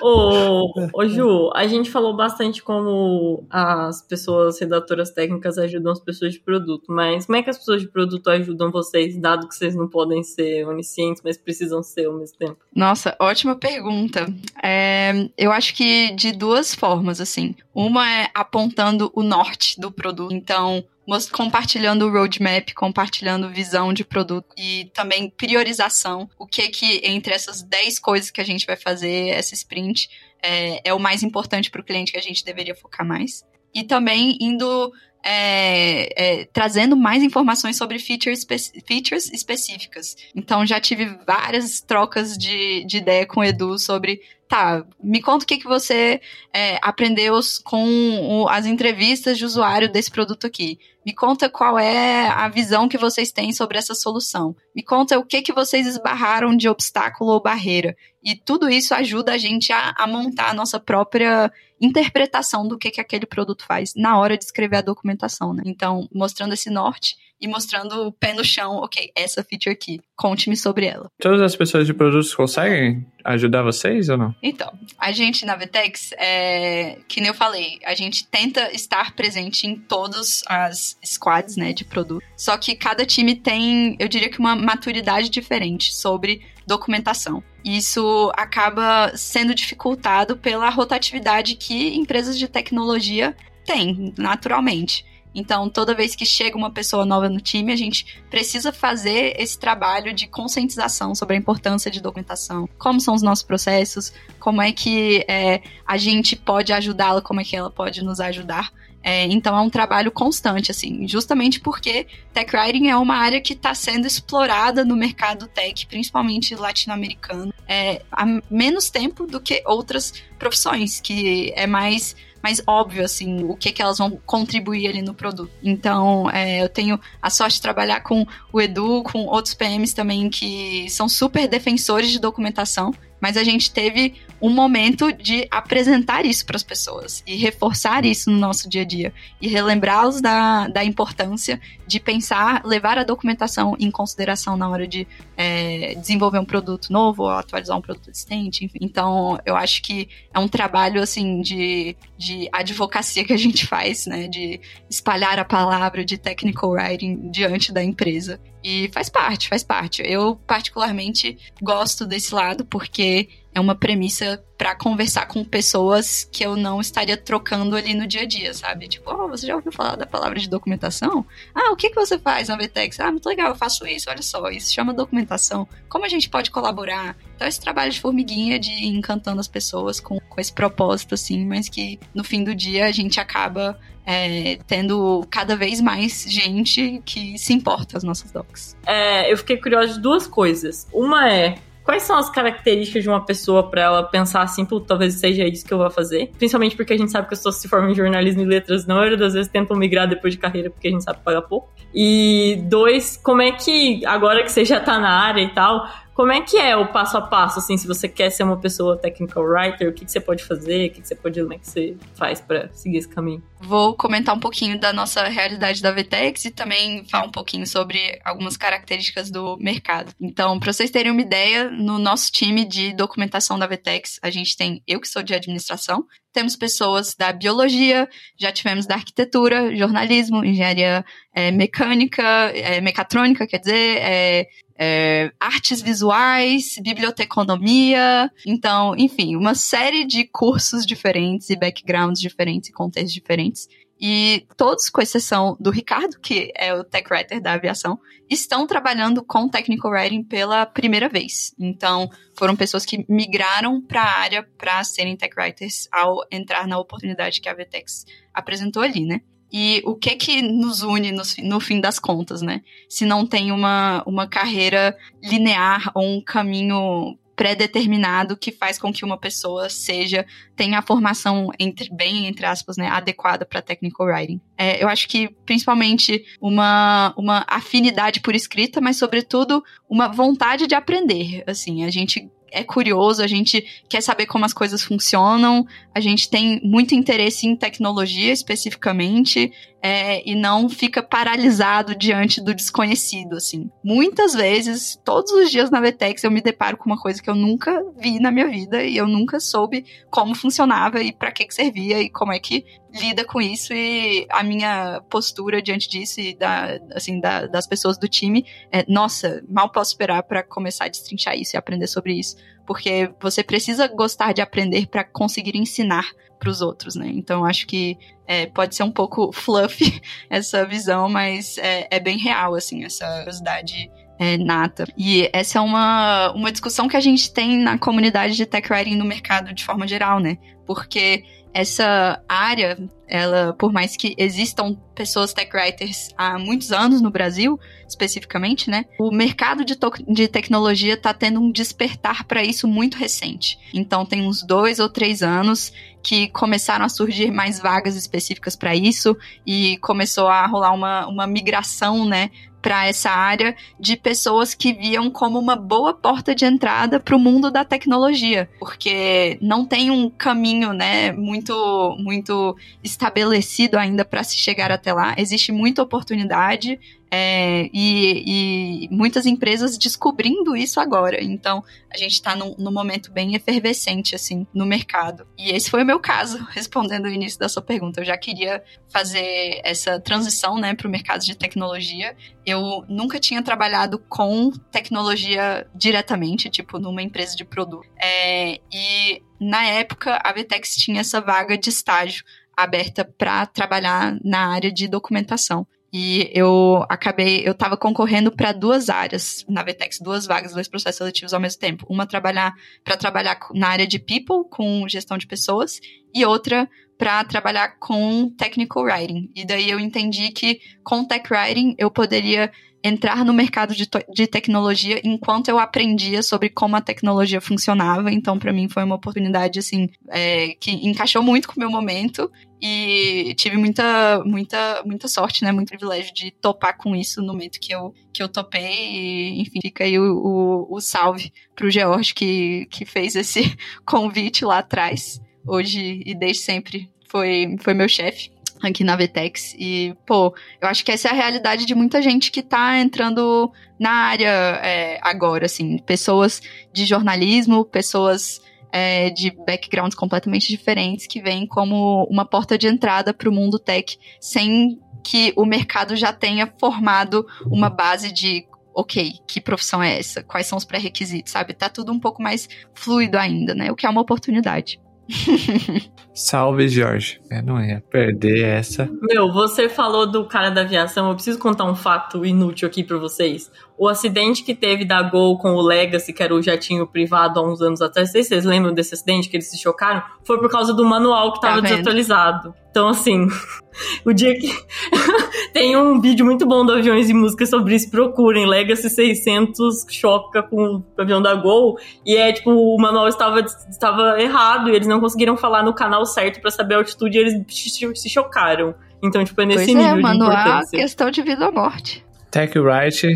Ô, ô, Ju, a gente falou bastante como as pessoas redatoras técnicas ajudam as pessoas de produto, mas como é que as pessoas de produto ajudam vocês, dado que vocês não podem ser oniscientes, mas precisam ser ao mesmo tempo? Nossa, ótima pergunta. É, eu acho que de duas formas, assim. Uma é apontando o norte do produto. Então, compartilhando o roadmap, compartilhando visão de produto e também priorização. O que que entre essas 10 coisas que a gente vai fazer essa sprint é, é o mais importante para o cliente que a gente deveria focar mais. E também indo é, é, trazendo mais informações sobre features, features específicas. Então já tive várias trocas de, de ideia com o Edu sobre tá, me conta o que, que você é, aprendeu com o, as entrevistas de usuário desse produto aqui. Me conta qual é a visão que vocês têm sobre essa solução. Me conta o que, que vocês esbarraram de obstáculo ou barreira. E tudo isso ajuda a gente a, a montar a nossa própria interpretação do que, que aquele produto faz na hora de escrever a documentação, né? Então, mostrando esse norte e mostrando o pé no chão, ok, essa feature aqui, conte-me sobre ela. Todas as pessoas de produtos conseguem ajudar vocês ou não? Então, a gente na Vtex, é, que nem eu falei, a gente tenta estar presente em todas as squads, né, de produto. Só que cada time tem, eu diria que uma maturidade diferente sobre documentação. Isso acaba sendo dificultado pela rotatividade que empresas de tecnologia têm, naturalmente. Então, toda vez que chega uma pessoa nova no time, a gente precisa fazer esse trabalho de conscientização sobre a importância de documentação, como são os nossos processos, como é que é, a gente pode ajudá-la, como é que ela pode nos ajudar. É, então é um trabalho constante, assim, justamente porque tech writing é uma área que está sendo explorada no mercado tech, principalmente latino-americano, é, há menos tempo do que outras profissões, que é mais mais óbvio, assim, o que, que elas vão contribuir ali no produto. Então, é, eu tenho a sorte de trabalhar com o Edu, com outros PMs também que são super defensores de documentação, mas a gente teve um momento de apresentar isso para as pessoas e reforçar isso no nosso dia a dia e relembrá-los da, da importância de pensar, levar a documentação em consideração na hora de é, desenvolver um produto novo ou atualizar um produto existente, enfim. Então, eu acho que é um trabalho, assim, de, de advocacia que a gente faz, né, de espalhar a palavra de technical writing diante da empresa. E faz parte, faz parte. Eu, particularmente, gosto desse lado porque é uma premissa para conversar com pessoas que eu não estaria trocando ali no dia a dia, sabe? Tipo, oh, você já ouviu falar da palavra de documentação? Ah, o que, que você faz na VTEX? Ah, muito legal, eu faço isso, olha só, isso chama documentação. Como a gente pode colaborar? Então, esse trabalho de formiguinha, de encantando as pessoas com, com esse propósito, assim, mas que no fim do dia a gente acaba é, tendo cada vez mais gente que se importa as nossas docs. É, eu fiquei curiosa de duas coisas. Uma é quais são as características de uma pessoa para ela pensar assim, pô, talvez seja isso que eu vou fazer? Principalmente porque a gente sabe que as pessoas se formam em jornalismo e letras, na maioria das vezes tentam migrar depois de carreira porque a gente sabe pagar pouco. E dois, como é que, agora que você já tá na área e tal, como é que é o passo a passo, assim, se você quer ser uma pessoa technical writer, o que, que você pode fazer, o que, que você pode, como é que você faz para seguir esse caminho? Vou comentar um pouquinho da nossa realidade da VTEX e também falar um pouquinho sobre algumas características do mercado. Então, para vocês terem uma ideia, no nosso time de documentação da VTEX, a gente tem eu que sou de administração, temos pessoas da biologia, já tivemos da arquitetura, jornalismo, engenharia é, mecânica, é, mecatrônica, quer dizer, é, é, artes visuais, biblioteconomia, então, enfim, uma série de cursos diferentes e backgrounds diferentes e contextos diferentes. E todos, com exceção do Ricardo, que é o tech writer da aviação, estão trabalhando com technical writing pela primeira vez. Então, foram pessoas que migraram para a área para serem tech writers ao entrar na oportunidade que a VTEX apresentou ali, né? E o que que nos une no, no, fim das contas, né? Se não tem uma, uma carreira linear ou um caminho pré-determinado que faz com que uma pessoa seja tenha a formação entre bem entre aspas né adequada para technical writing é, eu acho que principalmente uma uma afinidade por escrita mas sobretudo uma vontade de aprender assim a gente é curioso, a gente quer saber como as coisas funcionam, a gente tem muito interesse em tecnologia especificamente, é, e não fica paralisado diante do desconhecido, assim. Muitas vezes, todos os dias na Vetex, eu me deparo com uma coisa que eu nunca vi na minha vida e eu nunca soube como funcionava e para que, que servia e como é que lida com isso e a minha postura diante disso e da, assim, da, das pessoas do time é, nossa, mal posso esperar para começar a destrinchar isso e aprender sobre isso, porque você precisa gostar de aprender para conseguir ensinar para os outros, né? Então acho que é, pode ser um pouco fluffy essa visão, mas é, é bem real, assim, essa curiosidade é, nata. E essa é uma, uma discussão que a gente tem na comunidade de tech writing no mercado de forma geral, né? Porque essa área, ela, por mais que existam pessoas tech writers há muitos anos no Brasil, especificamente, né? O mercado de, de tecnologia está tendo um despertar para isso muito recente. Então, tem uns dois ou três anos que começaram a surgir mais vagas específicas para isso e começou a rolar uma, uma migração, né, para essa área de pessoas que viam como uma boa porta de entrada para o mundo da tecnologia, porque não tem um caminho, né, muito muito estabelecido ainda para se chegar até lá. Existe muita oportunidade, é, e, e, muitas empresas descobrindo isso agora. Então, a gente está num, num, momento bem efervescente, assim, no mercado. E esse foi o meu caso, respondendo o início da sua pergunta. Eu já queria fazer essa transição, né, para o mercado de tecnologia. Eu nunca tinha trabalhado com tecnologia diretamente, tipo, numa empresa de produto. É, e, na época, a Vtex tinha essa vaga de estágio aberta para trabalhar na área de documentação. E eu acabei, eu estava concorrendo para duas áreas na Vetex, duas vagas, dois processos seletivos ao mesmo tempo. Uma trabalhar para trabalhar na área de people, com gestão de pessoas, e outra para trabalhar com technical writing. E daí eu entendi que com tech writing eu poderia entrar no mercado de, de tecnologia enquanto eu aprendia sobre como a tecnologia funcionava. Então, para mim, foi uma oportunidade, assim, é, que encaixou muito com o meu momento. E tive muita, muita, muita sorte, né? Muito privilégio de topar com isso no momento que eu, que eu topei. E, enfim, fica aí o, o, o salve pro George que, que fez esse convite lá atrás. Hoje e desde sempre foi, foi meu chefe aqui na Vetex. E, pô, eu acho que essa é a realidade de muita gente que tá entrando na área é, agora, assim. Pessoas de jornalismo, pessoas é, de backgrounds completamente diferentes que vêm como uma porta de entrada para o mundo tech, sem que o mercado já tenha formado uma base de ok, que profissão é essa? Quais são os pré-requisitos, sabe? Tá tudo um pouco mais fluido ainda, né? O que é uma oportunidade. Salve, Jorge. Eu não ia perder essa. Meu, você falou do cara da aviação. Eu preciso contar um fato inútil aqui para vocês. O acidente que teve da Gol com o Legacy, que era o jatinho privado há uns anos atrás, sei se vocês lembram desse acidente que eles se chocaram, foi por causa do manual que tava tá desatualizado. Então, assim, o dia que. Tem um vídeo muito bom do Aviões e Música sobre isso, procurem. Legacy 600 choca com o avião da Gol. E é tipo, o manual estava, estava errado e eles não conseguiram falar no canal certo para saber a altitude e eles se chocaram. Então, tipo, é nesse pois nível é, manual de importância. É questão de vida ou morte. Tech Wright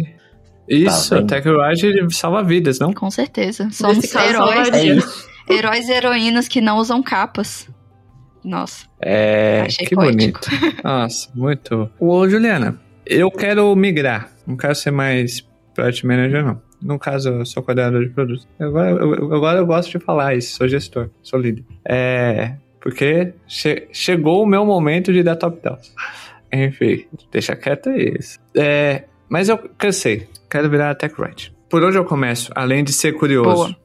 isso, tá Tech Ride salva vidas, não? Com certeza. Somos heróis. É heróis e heroínas que não usam capas. Nossa. É, Achei que poético. bonito. Nossa, muito. Ô, Juliana, eu quero migrar. Não quero ser mais Product Manager, não. No caso, eu sou coordenador de produtos. Agora eu, agora eu gosto de falar isso, sou gestor, sou líder. É, porque che chegou o meu momento de dar top down. Enfim, deixa quieto isso. É, mas eu cansei. Quero virar tech writer. Por onde eu começo, além de ser curioso? Boa.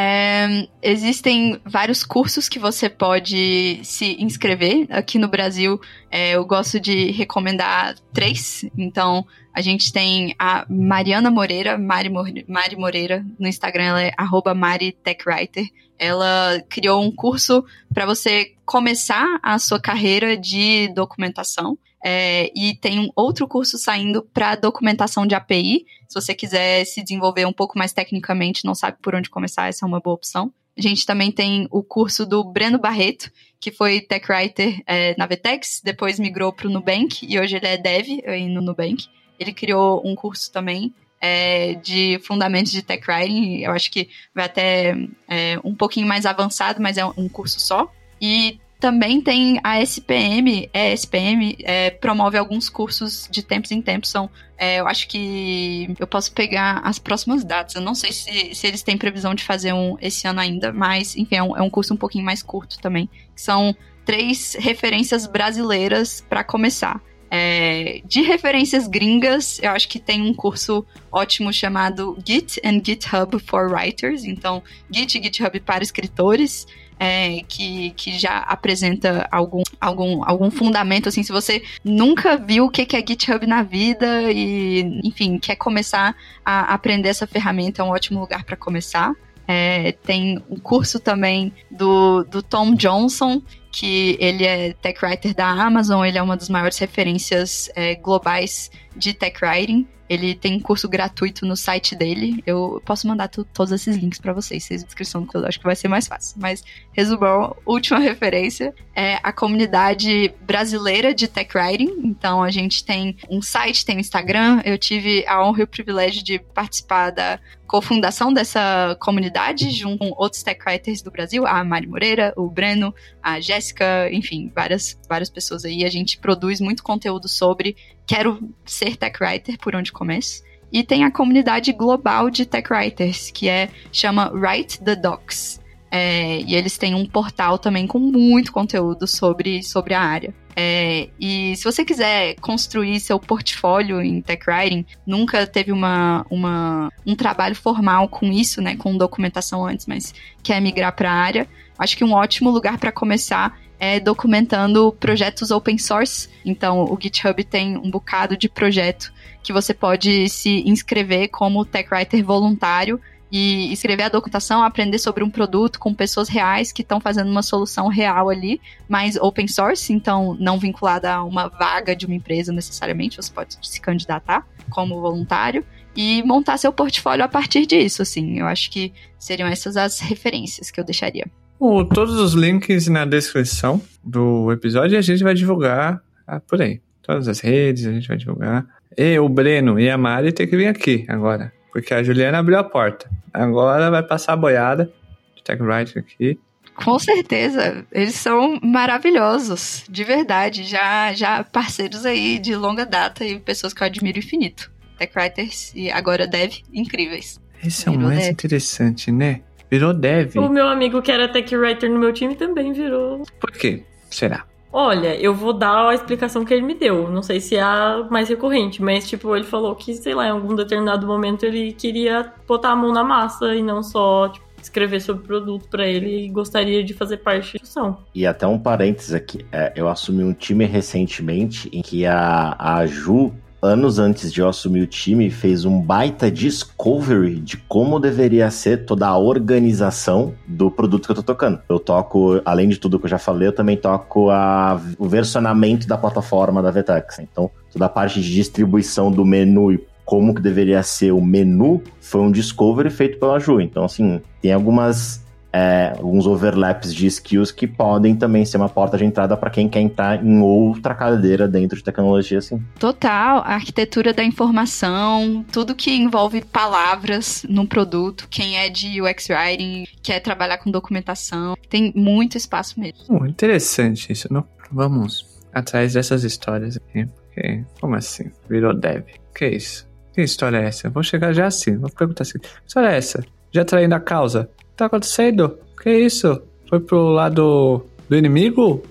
É, existem vários cursos que você pode se inscrever. Aqui no Brasil, é, eu gosto de recomendar três. Então, a gente tem a Mariana Moreira, Mari, Mari Moreira, no Instagram ela é MariTechWriter. Ela criou um curso para você começar a sua carreira de documentação. É, e tem um outro curso saindo para documentação de API. Se você quiser se desenvolver um pouco mais tecnicamente, não sabe por onde começar, essa é uma boa opção. A gente também tem o curso do Breno Barreto, que foi tech writer é, na Vetex, depois migrou para o Nubank e hoje ele é dev no Nubank. Ele criou um curso também é, de fundamentos de tech writing. Eu acho que vai até é, um pouquinho mais avançado, mas é um curso só. E Também tem a SPM, é, SPM é, promove alguns cursos de tempos em tempos, são é, eu acho que eu posso pegar as próximas datas. Eu não sei se, se eles têm previsão de fazer um esse ano ainda, mas enfim, é um, é um curso um pouquinho mais curto também. São três referências brasileiras para começar. É, de referências gringas, eu acho que tem um curso ótimo chamado Git and GitHub for Writers. Então, Git e GitHub para escritores é, que, que já apresenta algum, algum, algum fundamento, assim, se você nunca viu o que é GitHub na vida e, enfim, quer começar a aprender essa ferramenta, é um ótimo lugar para começar. É, tem um curso também do, do Tom Johnson, que ele é tech writer da Amazon, ele é uma das maiores referências é, globais de tech writing. Ele tem curso gratuito no site dele. Eu posso mandar todos esses links para vocês, vocês descrição do acho que vai ser mais fácil. Mas, resumão, última referência é a comunidade brasileira de tech writing. Então, a gente tem um site, tem um Instagram. Eu tive a honra e o privilégio de participar da cofundação dessa comunidade, junto com outros tech writers do Brasil, a Mari Moreira, o Breno, a Jéssica, enfim, várias, várias pessoas aí. A gente produz muito conteúdo sobre quero ser tech writer, por onde começo. E tem a comunidade global de tech writers, que é chama Write the Docs. É, e eles têm um portal também com muito conteúdo sobre, sobre a área. É, e se você quiser construir seu portfólio em tech writing, nunca teve uma, uma, um trabalho formal com isso, né, com documentação antes, mas quer migrar para a área, acho que um ótimo lugar para começar é documentando projetos open source. Então, o GitHub tem um bocado de projeto que você pode se inscrever como tech writer voluntário e escrever a documentação, aprender sobre um produto com pessoas reais que estão fazendo uma solução real ali, mas open source, então não vinculada a uma vaga de uma empresa necessariamente, você pode se candidatar como voluntário e montar seu portfólio a partir disso, assim. Eu acho que seriam essas as referências que eu deixaria. O, todos os links na descrição do episódio a gente vai divulgar ah, por aí. Todas as redes a gente vai divulgar. E o Breno e a Mari tem que vir aqui agora. Porque a Juliana abriu a porta. Agora vai passar a boiada de Tech Writer aqui. Com certeza, eles são maravilhosos, de verdade. Já, já parceiros aí de longa data e pessoas que eu admiro infinito. Tech Writers e agora Dev, incríveis. Esse é o mais dev. interessante, né? Virou dev. O meu amigo que era tech writer no meu time também virou. Por quê? Será? Olha, eu vou dar a explicação que ele me deu. Não sei se é a mais recorrente, mas tipo, ele falou que, sei lá, em algum determinado momento ele queria botar a mão na massa e não só, tipo, escrever sobre o produto para ele e gostaria de fazer parte da discussão. E até um parênteses aqui, é, eu assumi um time recentemente em que a, a Ju anos antes de eu assumir o time, fez um baita discovery de como deveria ser toda a organização do produto que eu tô tocando. Eu toco, além de tudo que eu já falei, eu também toco a, o versionamento da plataforma da Vtex. Então, toda a parte de distribuição do menu e como que deveria ser o menu foi um discovery feito pela Ju. Então, assim, tem algumas é, alguns overlaps de skills que podem também ser uma porta de entrada para quem quer entrar em outra cadeira dentro de tecnologia, assim. Total, a arquitetura da informação, tudo que envolve palavras no produto, quem é de UX Writing, quer trabalhar com documentação, tem muito espaço mesmo. Oh, interessante isso, não? Vamos atrás dessas histórias aqui. Okay. Como assim? Virou dev. Que isso? Que história é essa? Vou chegar já assim, vou perguntar assim. Que história é essa? Já traindo a causa? Tá acontecendo? Que isso? Foi pro lado do inimigo?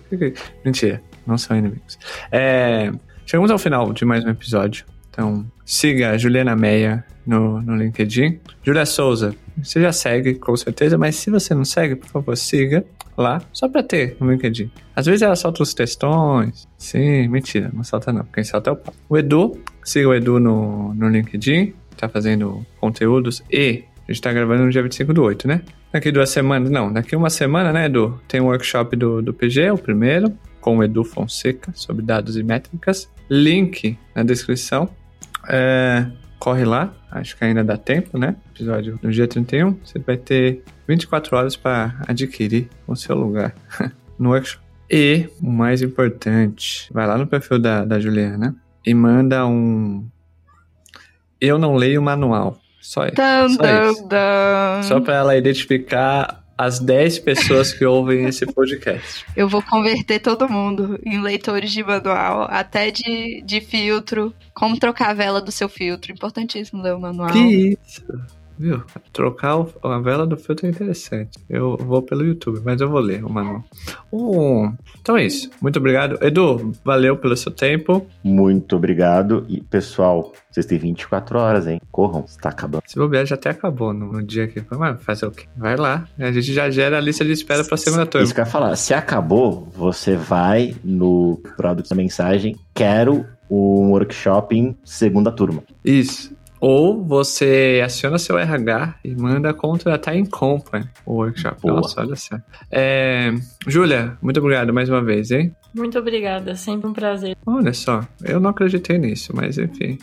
Mentira, não são inimigos. É, chegamos ao final de mais um episódio. Então, siga a Juliana Meia no, no LinkedIn. Julia Souza, você já segue, com certeza, mas se você não segue, por favor, siga lá, só pra ter no LinkedIn. Às vezes ela solta os textões. Sim, mentira, não solta não. Quem solta é o pau. O Edu, siga o Edu no, no LinkedIn, tá fazendo conteúdos e a gente tá gravando no dia 25 do 8, né? Daqui duas semanas, não, daqui uma semana, né, Edu? Tem um workshop do, do PG, o primeiro, com o Edu Fonseca, sobre dados e métricas. Link na descrição. É, corre lá, acho que ainda dá tempo, né? Episódio no dia 31. Você vai ter 24 horas para adquirir o seu lugar no workshop. E, o mais importante, vai lá no perfil da, da Juliana e manda um. Eu não leio o manual. Só, dun, só dun, isso. Dun. Só pra ela identificar as 10 pessoas que ouvem esse podcast. Eu vou converter todo mundo em leitores de manual, até de, de filtro. Como trocar a vela do seu filtro. Importantíssimo ler o manual. Que isso? Viu? Trocar a vela do filtro é interessante. Eu vou pelo YouTube, mas eu vou ler o manual. Uh, então é isso. Muito obrigado. Edu, valeu pelo seu tempo. Muito obrigado. E, pessoal, vocês têm 24 horas, hein? Corram, está acabando. Se bobear, já até acabou no, no dia que foi. Mas fazer o quê? Vai lá. A gente já gera a lista de espera para segunda turma. Isso que eu ia falar. Se acabou, você vai no produto da mensagem. Quero um workshop em segunda turma. Isso. Ou você aciona seu RH e manda contratar em company o workshop. Boa. Nossa, olha só. É, Júlia, muito obrigado mais uma vez, hein? Muito obrigada, sempre um prazer. Olha só, eu não acreditei nisso, mas enfim.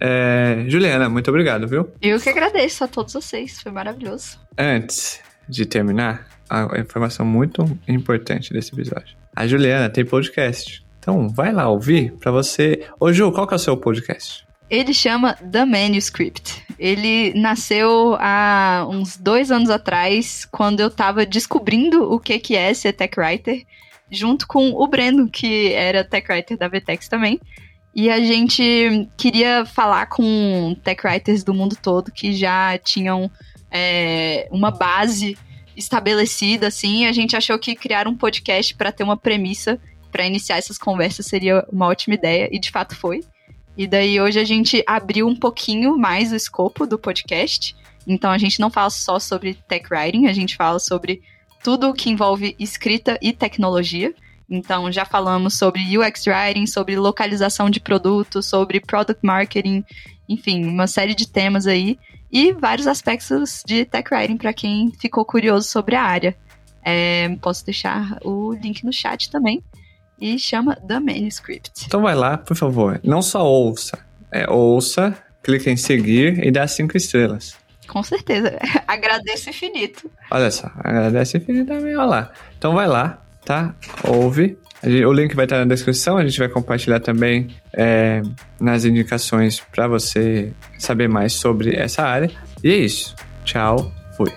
É, Juliana, muito obrigado, viu? Eu que agradeço a todos vocês, foi maravilhoso. Antes de terminar, a informação muito importante desse episódio. A Juliana tem podcast. Então, vai lá ouvir pra você. Ô, Ju, qual que é o seu podcast? Ele chama The Manuscript. Ele nasceu há uns dois anos atrás, quando eu tava descobrindo o que, que é ser tech writer, junto com o Breno, que era tech writer da Vtex também. E a gente queria falar com tech writers do mundo todo que já tinham é, uma base estabelecida, assim. A gente achou que criar um podcast para ter uma premissa para iniciar essas conversas seria uma ótima ideia, e de fato foi. E daí hoje a gente abriu um pouquinho mais o escopo do podcast. Então a gente não fala só sobre tech writing, a gente fala sobre tudo o que envolve escrita e tecnologia. Então já falamos sobre UX writing, sobre localização de produtos, sobre product marketing, enfim, uma série de temas aí e vários aspectos de tech writing para quem ficou curioso sobre a área. É, posso deixar o link no chat também e chama The Manuscript. Então vai lá, por favor. Não só ouça. É, ouça, clica em seguir e dá cinco estrelas. Com certeza. Agradeço infinito. Olha só, agradece infinitamente. Olha lá. Então vai lá, tá? Ouve. O link vai estar na descrição. A gente vai compartilhar também é, nas indicações para você saber mais sobre essa área. E é isso. Tchau. Fui.